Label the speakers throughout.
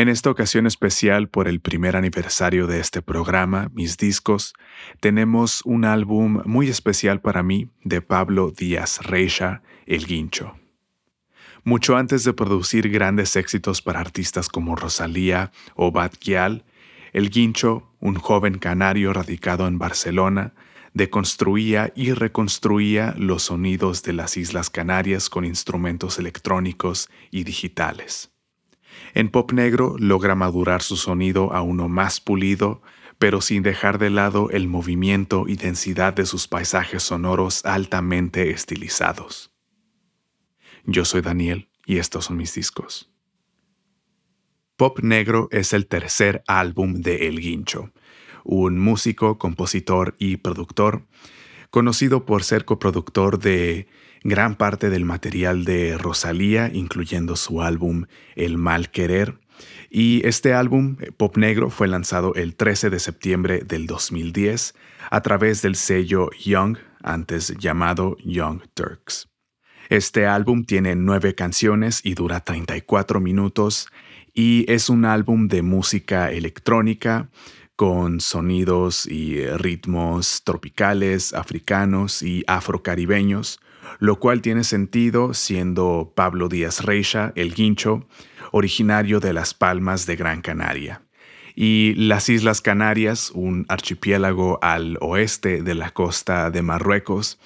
Speaker 1: En esta ocasión especial por el primer aniversario de este programa, Mis Discos, tenemos un álbum muy especial para mí de Pablo Díaz Reixa, El Guincho. Mucho antes de producir grandes éxitos para artistas como Rosalía o Bad Gyal, El Guincho, un joven canario radicado en Barcelona, deconstruía y reconstruía los sonidos de las Islas Canarias con instrumentos electrónicos y digitales. En pop negro logra madurar su sonido a uno más pulido, pero sin dejar de lado el movimiento y densidad de sus paisajes sonoros altamente estilizados. Yo soy Daniel y estos son mis discos. Pop Negro es el tercer álbum de El Guincho, un músico, compositor y productor, conocido por ser coproductor de gran parte del material de Rosalía, incluyendo su álbum El Mal Querer. Y este álbum, eh, Pop Negro, fue lanzado el 13 de septiembre del 2010 a través del sello Young, antes llamado Young Turks. Este álbum tiene nueve canciones y dura 34 minutos y es un álbum de música electrónica con sonidos y ritmos tropicales, africanos y afrocaribeños, lo cual tiene sentido siendo Pablo Díaz Reixa, el guincho, originario de las Palmas de Gran Canaria. Y las Islas Canarias, un archipiélago al oeste de la costa de Marruecos,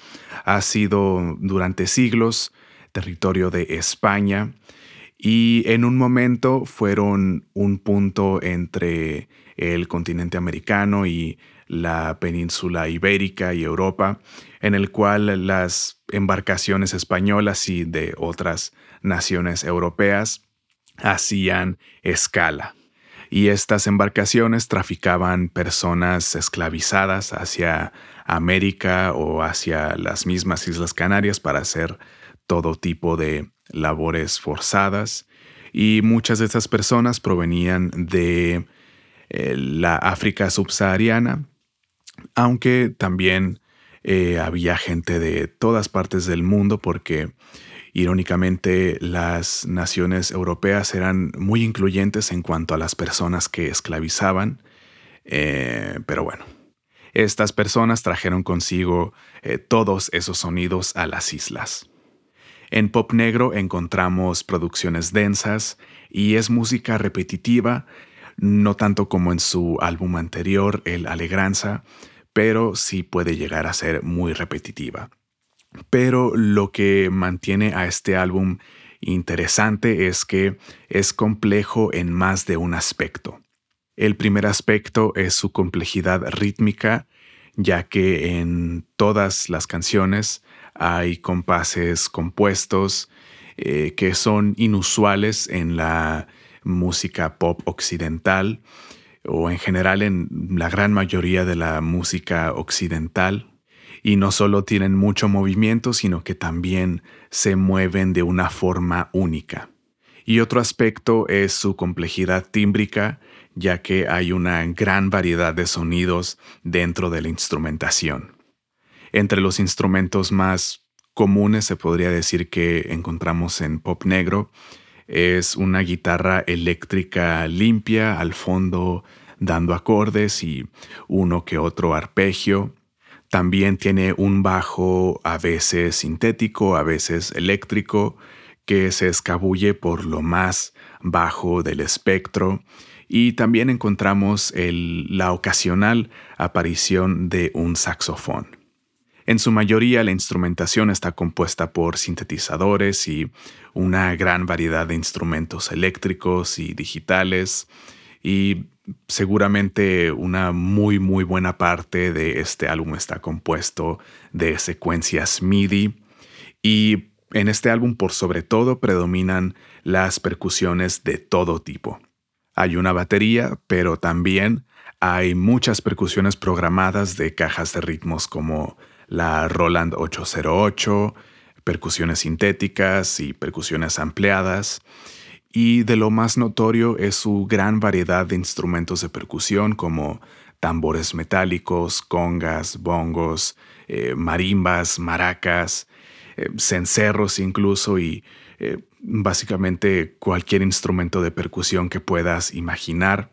Speaker 1: ha sido durante siglos territorio de España y en un momento fueron un punto entre el continente americano y la península ibérica y Europa, en el cual las embarcaciones españolas y de otras naciones europeas hacían escala. Y estas embarcaciones traficaban personas esclavizadas hacia América o hacia las mismas Islas Canarias para hacer todo tipo de labores forzadas. Y muchas de estas personas provenían de eh, la África subsahariana, aunque también eh, había gente de todas partes del mundo porque irónicamente las naciones europeas eran muy incluyentes en cuanto a las personas que esclavizaban, eh, pero bueno, estas personas trajeron consigo eh, todos esos sonidos a las islas. En pop negro encontramos producciones densas y es música repetitiva, no tanto como en su álbum anterior, El Alegranza, pero sí puede llegar a ser muy repetitiva. Pero lo que mantiene a este álbum interesante es que es complejo en más de un aspecto. El primer aspecto es su complejidad rítmica, ya que en todas las canciones hay compases compuestos eh, que son inusuales en la música pop occidental o en general en la gran mayoría de la música occidental. Y no solo tienen mucho movimiento, sino que también se mueven de una forma única. Y otro aspecto es su complejidad tímbrica, ya que hay una gran variedad de sonidos dentro de la instrumentación. Entre los instrumentos más comunes se podría decir que encontramos en pop negro es una guitarra eléctrica limpia al fondo dando acordes y uno que otro arpegio. También tiene un bajo a veces sintético, a veces eléctrico, que se escabulle por lo más bajo del espectro. Y también encontramos la ocasional aparición de un saxofón. En su mayoría la instrumentación está compuesta por sintetizadores y una gran variedad de instrumentos eléctricos y digitales y seguramente una muy muy buena parte de este álbum está compuesto de secuencias MIDI y en este álbum por sobre todo predominan las percusiones de todo tipo. Hay una batería, pero también hay muchas percusiones programadas de cajas de ritmos como la Roland 808, percusiones sintéticas y percusiones ampliadas. Y de lo más notorio es su gran variedad de instrumentos de percusión como tambores metálicos, congas, bongos, eh, marimbas, maracas, eh, cencerros incluso y eh, básicamente cualquier instrumento de percusión que puedas imaginar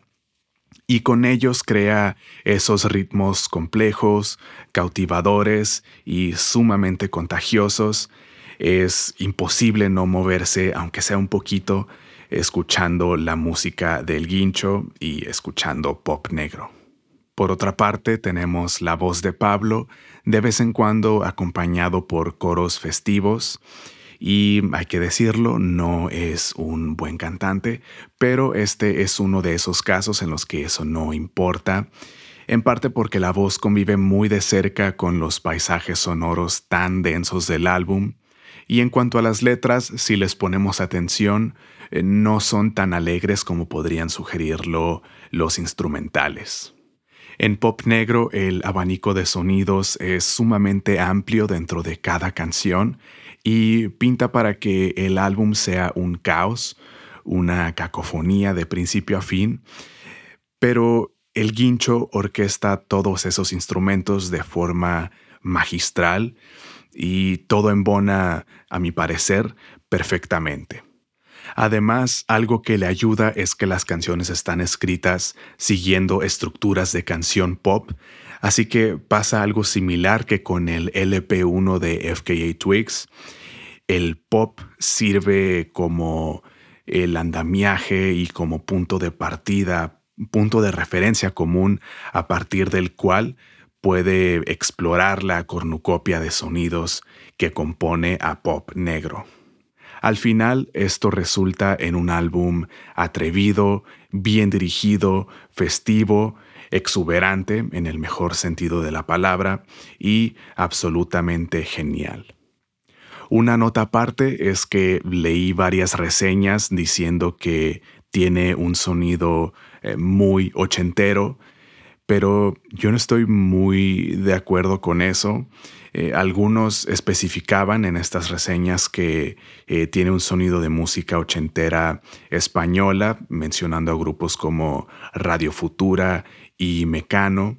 Speaker 1: y con ellos crea esos ritmos complejos, cautivadores y sumamente contagiosos. Es imposible no moverse, aunque sea un poquito, escuchando la música del guincho y escuchando pop negro. Por otra parte, tenemos la voz de Pablo, de vez en cuando acompañado por coros festivos, y hay que decirlo, no es un buen cantante, pero este es uno de esos casos en los que eso no importa, en parte porque la voz convive muy de cerca con los paisajes sonoros tan densos del álbum, y en cuanto a las letras, si les ponemos atención, eh, no son tan alegres como podrían sugerirlo los instrumentales. En pop negro el abanico de sonidos es sumamente amplio dentro de cada canción y pinta para que el álbum sea un caos, una cacofonía de principio a fin, pero el guincho orquesta todos esos instrumentos de forma magistral y todo embona, a mi parecer, perfectamente. Además, algo que le ayuda es que las canciones están escritas siguiendo estructuras de canción pop, así que pasa algo similar que con el LP1 de FKA Twigs. El pop sirve como el andamiaje y como punto de partida, punto de referencia común a partir del cual puede explorar la cornucopia de sonidos que compone a pop negro. Al final, esto resulta en un álbum atrevido, bien dirigido, festivo, exuberante en el mejor sentido de la palabra y absolutamente genial. Una nota aparte es que leí varias reseñas diciendo que tiene un sonido eh, muy ochentero, pero yo no estoy muy de acuerdo con eso. Eh, algunos especificaban en estas reseñas que eh, tiene un sonido de música ochentera española, mencionando a grupos como Radio Futura y Mecano.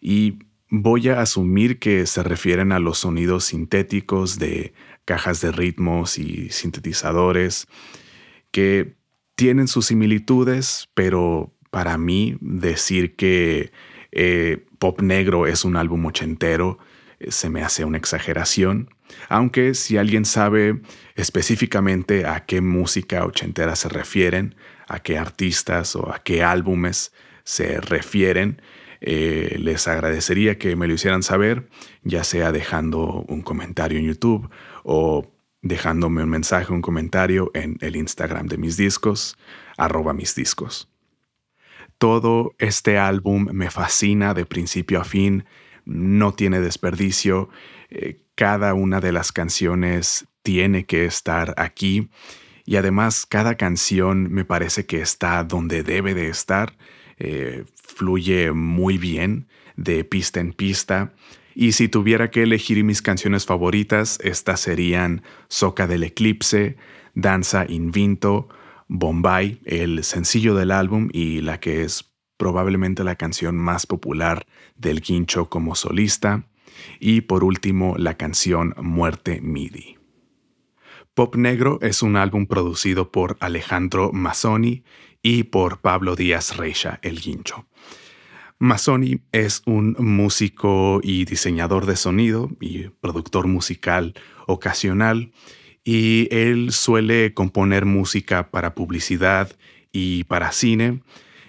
Speaker 1: Y voy a asumir que se refieren a los sonidos sintéticos de cajas de ritmos y sintetizadores que tienen sus similitudes, pero para mí decir que eh, Pop Negro es un álbum ochentero se me hace una exageración, aunque si alguien sabe específicamente a qué música ochentera se refieren, a qué artistas o a qué álbumes se refieren, eh, les agradecería que me lo hicieran saber, ya sea dejando un comentario en YouTube o dejándome un mensaje, un comentario en el Instagram de mis discos, arroba mis discos. Todo este álbum me fascina de principio a fin, no tiene desperdicio. Eh, cada una de las canciones tiene que estar aquí y además cada canción me parece que está donde debe de estar. Eh, fluye muy bien de pista en pista. Y si tuviera que elegir mis canciones favoritas, estas serían Soca del Eclipse, Danza Invinto, Bombay, el sencillo del álbum y la que es probablemente la canción más popular del Quincho como solista, y por último la canción Muerte MIDI. Pop Negro es un álbum producido por Alejandro Mazzoni y por Pablo Díaz Reixa, el Guincho. Mazzoni es un músico y diseñador de sonido y productor musical ocasional, y él suele componer música para publicidad y para cine,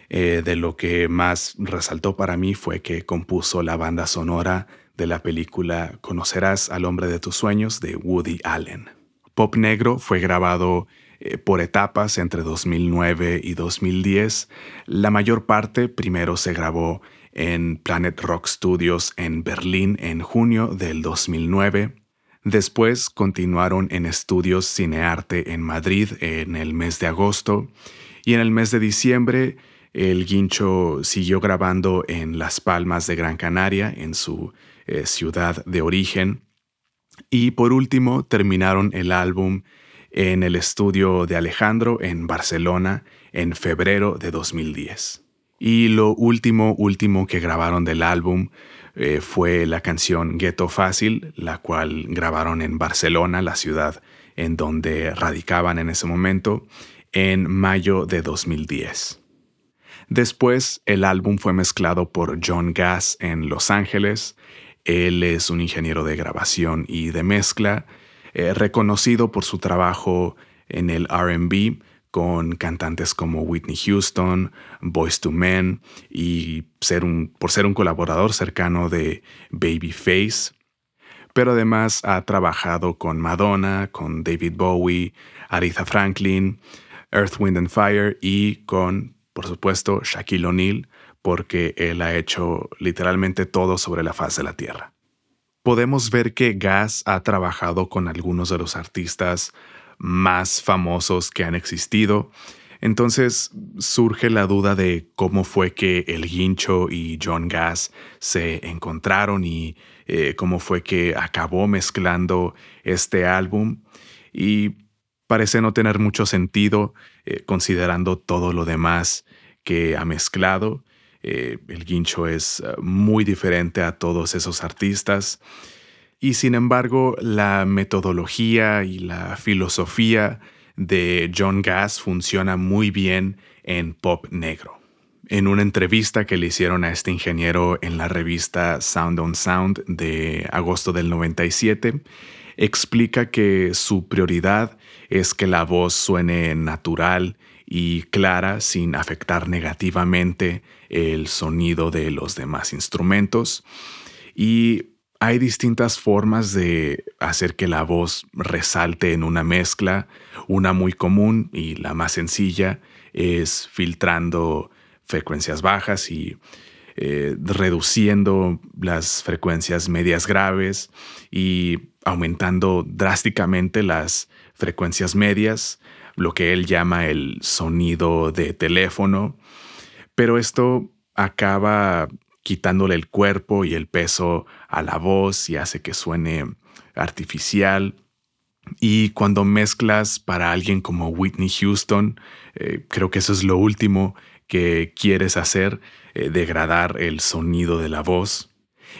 Speaker 1: eh, de lo que más resaltó para mí fue que compuso la banda sonora de la película Conocerás al hombre de tus sueños de Woody Allen. Pop Negro fue grabado eh, por etapas entre 2009 y 2010. La mayor parte primero se grabó en Planet Rock Studios en Berlín en junio del 2009. Después continuaron en estudios Cinearte en Madrid en el mes de agosto y en el mes de diciembre el guincho siguió grabando en Las Palmas de Gran Canaria, en su eh, ciudad de origen. Y por último, terminaron el álbum en el estudio de Alejandro en Barcelona en febrero de 2010. Y lo último, último que grabaron del álbum eh, fue la canción Ghetto Fácil, la cual grabaron en Barcelona, la ciudad en donde radicaban en ese momento, en mayo de 2010. Después, el álbum fue mezclado por John Gass en Los Ángeles. Él es un ingeniero de grabación y de mezcla, eh, reconocido por su trabajo en el RB con cantantes como Whitney Houston, Boys to Men y ser un, por ser un colaborador cercano de Babyface. Pero además ha trabajado con Madonna, con David Bowie, Aretha Franklin, Earth, Wind and Fire y con, por supuesto, Shaquille O'Neal, porque él ha hecho literalmente todo sobre la faz de la Tierra. Podemos ver que Gas ha trabajado con algunos de los artistas más famosos que han existido. Entonces surge la duda de cómo fue que el Guincho y John Gas se encontraron y eh, cómo fue que acabó mezclando este álbum. Y parece no tener mucho sentido eh, considerando todo lo demás que ha mezclado. Eh, el Guincho es eh, muy diferente a todos esos artistas. Y sin embargo, la metodología y la filosofía de John Gass funciona muy bien en pop negro. En una entrevista que le hicieron a este ingeniero en la revista Sound on Sound de agosto del 97, explica que su prioridad es que la voz suene natural y clara sin afectar negativamente el sonido de los demás instrumentos. Y hay distintas formas de hacer que la voz resalte en una mezcla. Una muy común y la más sencilla es filtrando frecuencias bajas y eh, reduciendo las frecuencias medias graves y aumentando drásticamente las frecuencias medias, lo que él llama el sonido de teléfono, pero esto acaba quitándole el cuerpo y el peso a la voz y hace que suene artificial. Y cuando mezclas para alguien como Whitney Houston, eh, creo que eso es lo último que quieres hacer, eh, degradar el sonido de la voz.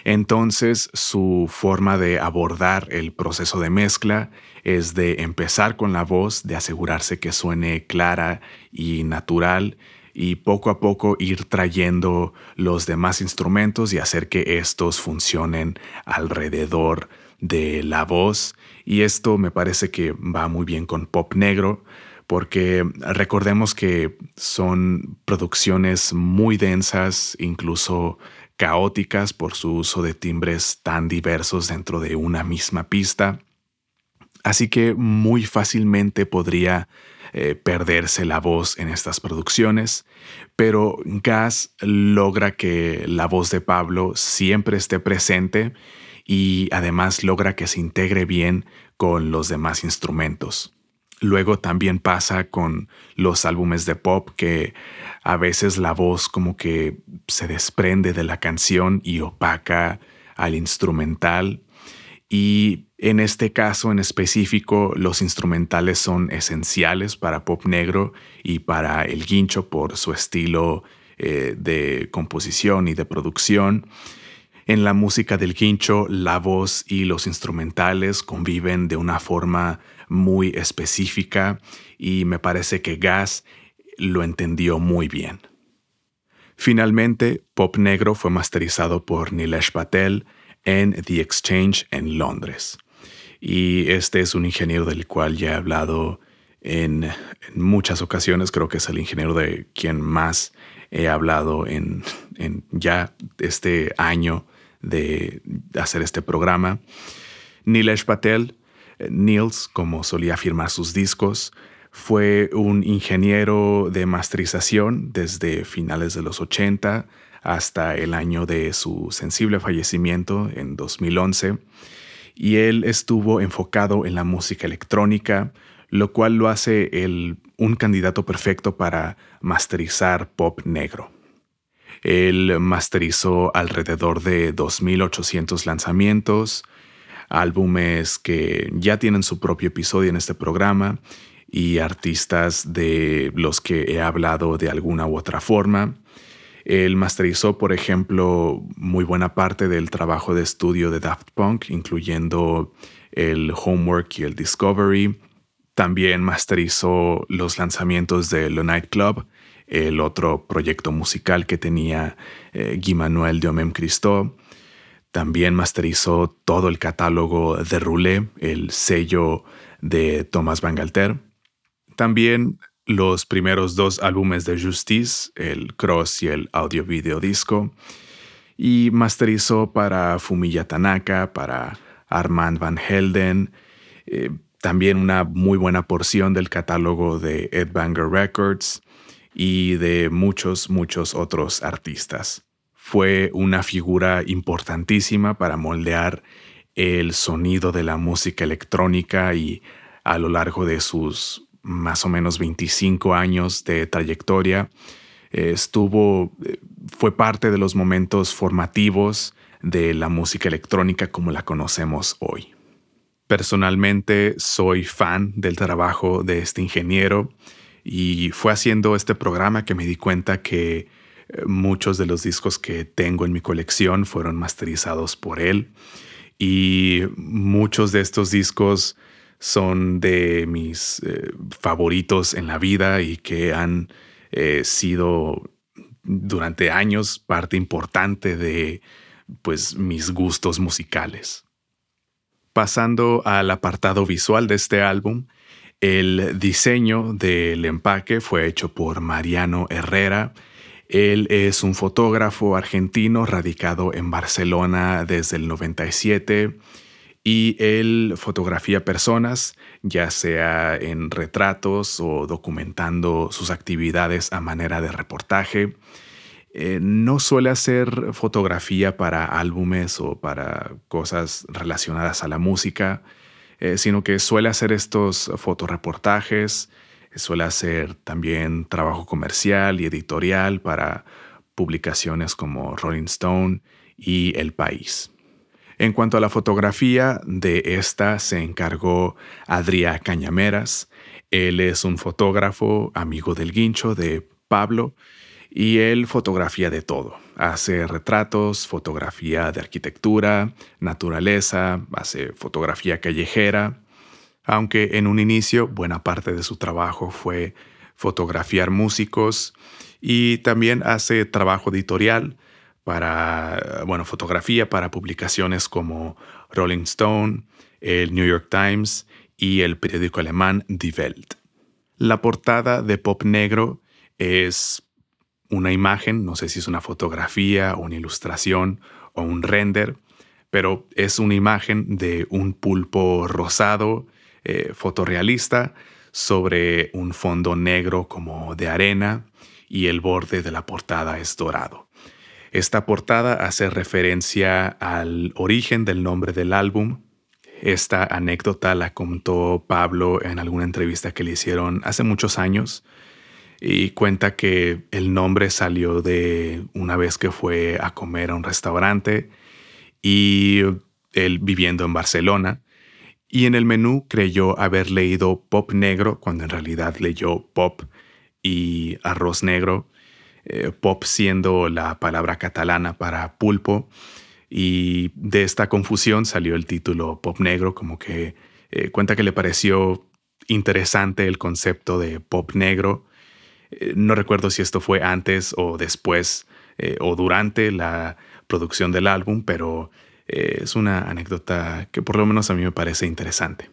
Speaker 1: Entonces su forma de abordar el proceso de mezcla es de empezar con la voz, de asegurarse que suene clara y natural y poco a poco ir trayendo los demás instrumentos y hacer que estos funcionen alrededor de la voz. Y esto me parece que va muy bien con pop negro porque recordemos que son producciones muy densas, incluso caóticas por su uso de timbres tan diversos dentro de una misma pista. Así que muy fácilmente podría eh, perderse la voz en estas producciones, pero Gas logra que la voz de Pablo siempre esté presente y además logra que se integre bien con los demás instrumentos. Luego también pasa con los álbumes de pop que a veces la voz como que se desprende de la canción y opaca al instrumental. Y en este caso en específico, los instrumentales son esenciales para pop negro y para el guincho por su estilo eh, de composición y de producción. En la música del guincho, la voz y los instrumentales conviven de una forma muy específica y me parece que Gas lo entendió muy bien. Finalmente, Pop Negro fue masterizado por Nilesh Patel en The Exchange en Londres. Y este es un ingeniero del cual ya he hablado en, muchas ocasiones. Creo que es el ingeniero de quien más he hablado en, en ya este año de hacer este programa. Nilesh Patel Niels, como solía firmar sus discos, fue un ingeniero de masterización desde finales de los 80 hasta el año de su sensible fallecimiento en 2011, y él estuvo enfocado en la música electrónica, lo cual lo hace un candidato perfecto para masterizar pop negro. Él masterizó alrededor de 2.800 lanzamientos, álbumes que ya tienen su propio episodio en este programa y artistas de los que he hablado de alguna u otra forma. Él masterizó, por ejemplo, muy buena parte del trabajo de estudio de Daft Punk, incluyendo el Homework y el Discovery. También masterizó los lanzamientos de The Night Club, el otro proyecto musical que tenía eh, Guy Manuel de Omem Christo. También masterizó todo el catálogo de Roulé, el sello de Thomas Bangalter. También los primeros dos álbumes de Justice, el Cross y el audio video disco, y masterizó para Fumiya Tanaka, para Armand Van Helden, eh, también una muy buena porción del catálogo de Ed Banger Records y de muchos, muchos otros artistas. Fue una figura importantísima para moldear el sonido de la música electrónica y a lo largo de sus más o menos 25 años de trayectoria, estuvo, eh, fue parte de los momentos formativos de la música electrónica como la conocemos hoy. Personalmente soy fan del trabajo de este ingeniero y fue haciendo este programa que me di cuenta que muchos de los discos que tengo en mi colección fueron masterizados por él y muchos de estos discos son de mis eh, favoritos en la vida y que han eh, sido durante años parte importante de pues mis gustos musicales. Pasando al apartado visual de este álbum, el diseño del empaque fue hecho por Mariano Herrera. Él es un fotógrafo argentino radicado en Barcelona desde el 97 y él fotografía personas, ya sea en retratos o documentando sus actividades a manera de reportaje. Eh, no suele hacer fotografía para álbumes o para cosas relacionadas a la música, eh, sino que suele hacer estos fotoreportajes, suele hacer también trabajo comercial y editorial para publicaciones como Rolling Stone y El País. En cuanto a la fotografía, de esta se encargó Adrià Cañameras. Él es un fotógrafo, amigo del guincho de Pablo, y él fotografía de todo. Hace retratos, fotografía de arquitectura, naturaleza, hace fotografía callejera, aunque en un inicio buena parte de su trabajo fue fotografiar músicos y también hace trabajo editorial para, bueno, fotografía para publicaciones como Rolling Stone, el New York Times y el periódico alemán Die Welt. La portada de Pop Negro es una imagen, no sé si es una fotografía una ilustración o un render, pero es una imagen de un pulpo rosado, eh, fotorrealista, sobre un fondo negro como de arena y el borde de la portada es dorado. Esta portada hace referencia al origen del nombre del álbum. Esta anécdota la contó Pablo en alguna entrevista que le hicieron hace muchos años y cuenta que el nombre salió de una vez que fue a comer a un restaurante y él viviendo en Barcelona y en el menú creyó haber leído pop negro cuando en realidad leyó pop y arroz negro eh, pop siendo la palabra catalana para pulpo. Y de esta confusión salió el título Pop Negro, como que eh, cuenta que le pareció interesante el concepto de pop negro. Eh, no recuerdo si esto fue antes o después o durante la producción del álbum, pero es una anécdota que por lo menos a mí me parece interesante.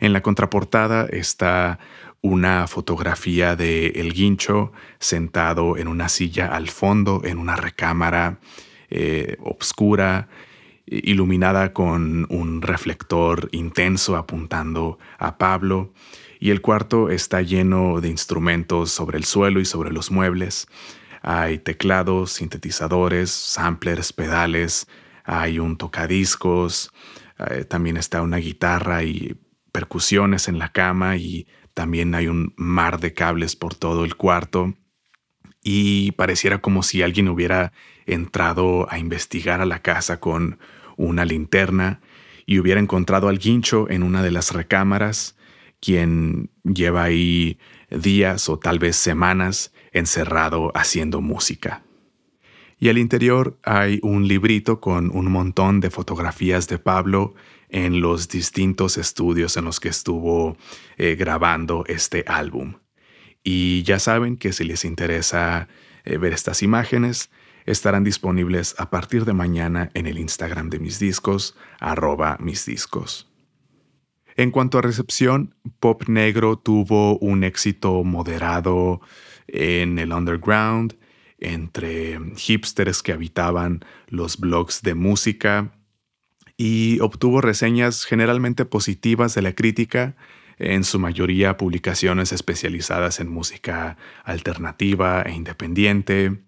Speaker 1: En la contraportada está una fotografía de El Guincho sentado en una silla al fondo en una recámara eh, obscura, iluminada con un reflector intenso apuntando a Pablo, y el cuarto está lleno de instrumentos sobre el suelo y sobre los muebles. Hay teclados, sintetizadores, samplers, pedales, hay un tocadiscos, eh, también está una guitarra y percusiones en la cama y también hay un mar de cables por todo el cuarto y pareciera como si alguien hubiera entrado a investigar a la casa con una linterna y hubiera encontrado al guincho en una de las recámaras, quien lleva ahí días o tal vez semanas encerrado haciendo música. Y al interior hay un librito con un montón de fotografías de Pablo en los distintos estudios en los que estuvo eh, grabando este álbum. Y ya saben que si les interesa eh, ver estas imágenes, estarán disponibles a partir de mañana en el Instagram de mis discos, arroba mis discos. En cuanto a recepción, Pop Negro tuvo un éxito moderado en el underground, entre hipsters que habitaban los blogs de música y obtuvo reseñas generalmente positivas de la crítica, en su mayoría publicaciones especializadas en música alternativa e independiente,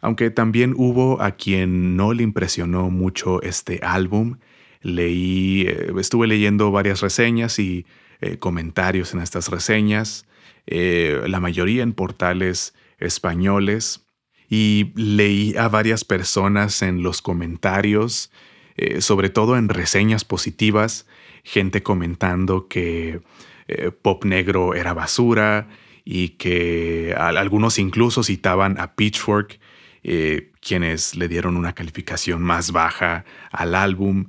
Speaker 1: aunque también hubo a quien no le impresionó mucho este álbum. Leí, eh, estuve leyendo varias reseñas y eh, comentarios en estas reseñas, eh, la mayoría en portales españoles, y leí a varias personas en los comentarios, eh, sobre todo en reseñas positivas, gente comentando que eh, pop negro era basura y que algunos incluso citaban a Pitchfork, eh, quienes le dieron una calificación más baja al álbum.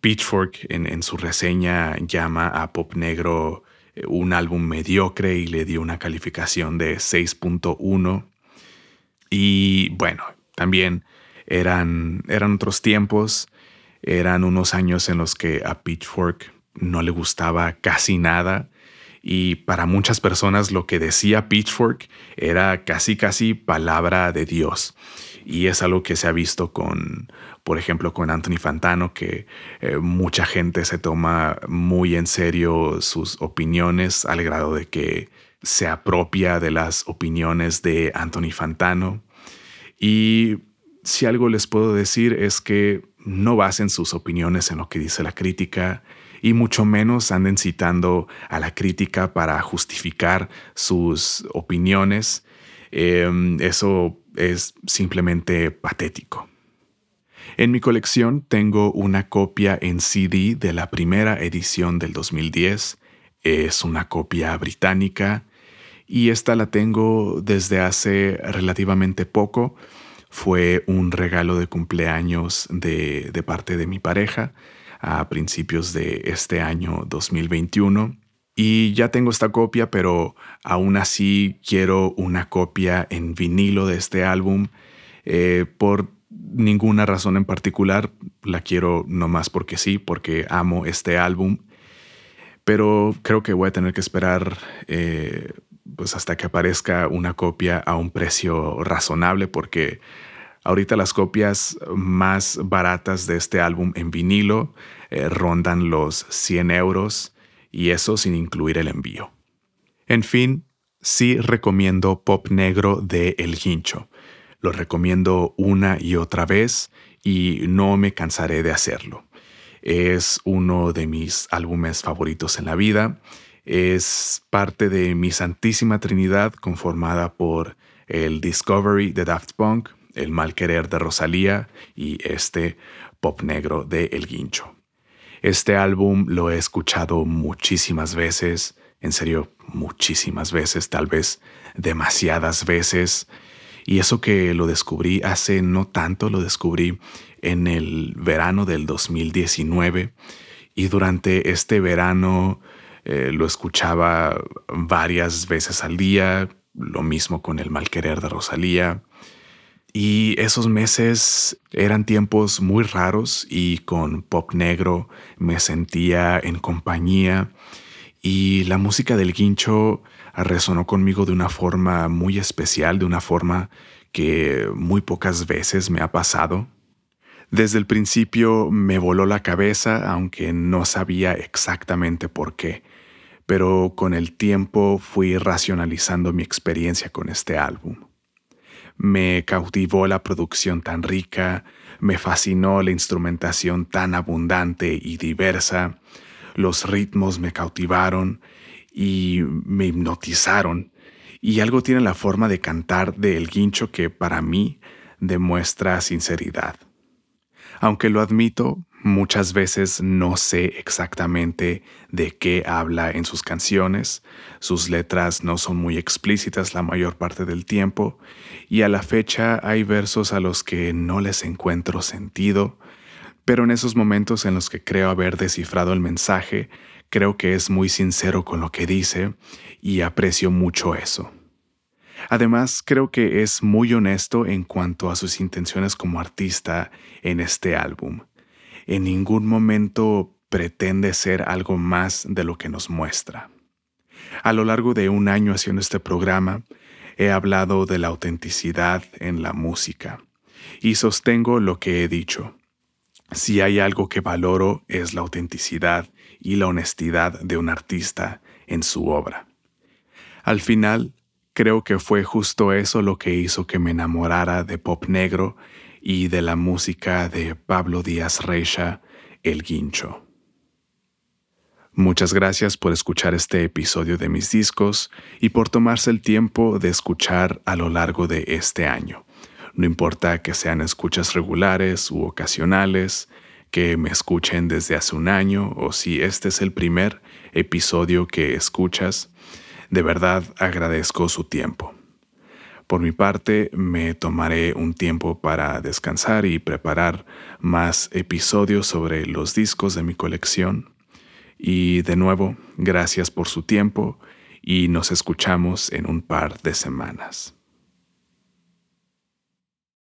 Speaker 1: Pitchfork en, en, su reseña llama a Pop Negro un álbum mediocre y le dio una calificación de 6.1. Y bueno, también eran, eran otros tiempos, eran unos años en los que a Pitchfork no le gustaba casi nada y para muchas personas lo que decía Pitchfork era casi casi palabra de Dios. Y es algo que se ha visto con, por ejemplo, con Anthony Fantano, que eh, mucha gente se toma muy en serio sus opiniones al grado de que se apropia de las opiniones de Anthony Fantano. Y si algo les puedo decir es que no basen sus opiniones en lo que dice la crítica y mucho menos anden citando a la crítica para justificar sus opiniones. Em, eso es simplemente patético. En mi colección tengo una copia en CD de la primera edición del 2010. Es una copia británica y esta la tengo desde hace relativamente poco. Fue un regalo de cumpleaños de, parte de mi pareja a principios de este año 2021. Y ya tengo esta copia, pero aún así quiero una copia en vinilo de este álbum. Eh, por ninguna razón en particular, la quiero nomás porque sí, porque amo este álbum. Pero creo que voy a tener que esperar eh, pues hasta que aparezca una copia a un precio razonable porque ahorita las copias más baratas de este álbum en vinilo eh, rondan los 100 euros y eso sin incluir el envío. En fin, sí recomiendo Pop Negro de El Guincho. Lo recomiendo una y otra vez y no me cansaré de hacerlo. Es uno de mis álbumes favoritos en la vida es parte de mi Santísima Trinidad conformada por el Discovery de Daft Punk, el Mal Querer de Rosalía y este pop negro de El Guincho. Este álbum lo he escuchado muchísimas veces, en serio, muchísimas veces, tal vez demasiadas veces. Y eso que lo descubrí hace no tanto, lo descubrí en el verano del 2019. Y durante este verano eh, lo escuchaba varias veces al día, lo mismo con el mal querer de Rosalía. Y esos meses eran tiempos muy raros y con pop negro me sentía en compañía y la música del guincho resonó conmigo de una forma muy especial, de una forma que muy pocas veces me ha pasado. Desde el principio me voló la cabeza, aunque no sabía exactamente por qué pero con el tiempo fui racionalizando mi experiencia con este álbum. Me cautivó la producción tan rica, me fascinó la instrumentación tan abundante y diversa, los ritmos me cautivaron y me hipnotizaron, y algo tiene la forma de cantar de El Guincho que para mí demuestra sinceridad. Aunque lo admito, Muchas veces no sé exactamente de qué habla en sus canciones, sus letras no son muy explícitas la mayor parte del tiempo, y a la fecha hay versos a los que no les encuentro sentido, pero en esos momentos en los que creo haber descifrado el mensaje, creo que es muy sincero con lo que dice y aprecio mucho eso. Además, creo que es muy honesto en cuanto a sus intenciones como artista en este álbum en ningún momento pretende ser algo más de lo que nos muestra. A lo largo de un año haciendo este programa, he hablado de la autenticidad en la música y sostengo lo que he dicho. Si hay algo que valoro es la autenticidad y la honestidad de un artista en su obra. Al final, creo que fue justo eso lo que hizo que me enamorara de pop negro y de la música de Pablo Díaz Reixa, El Guincho. Muchas gracias por escuchar este episodio de mis discos y por tomarse el tiempo de escuchar a lo largo de este año. No importa que sean escuchas regulares u ocasionales, que me escuchen desde hace un año o si este es el primer episodio que escuchas, de verdad agradezco su tiempo. Por mi parte, me tomaré un tiempo para descansar y preparar más episodios sobre los discos de mi colección. Y de nuevo, gracias por su tiempo y nos escuchamos en un par de semanas.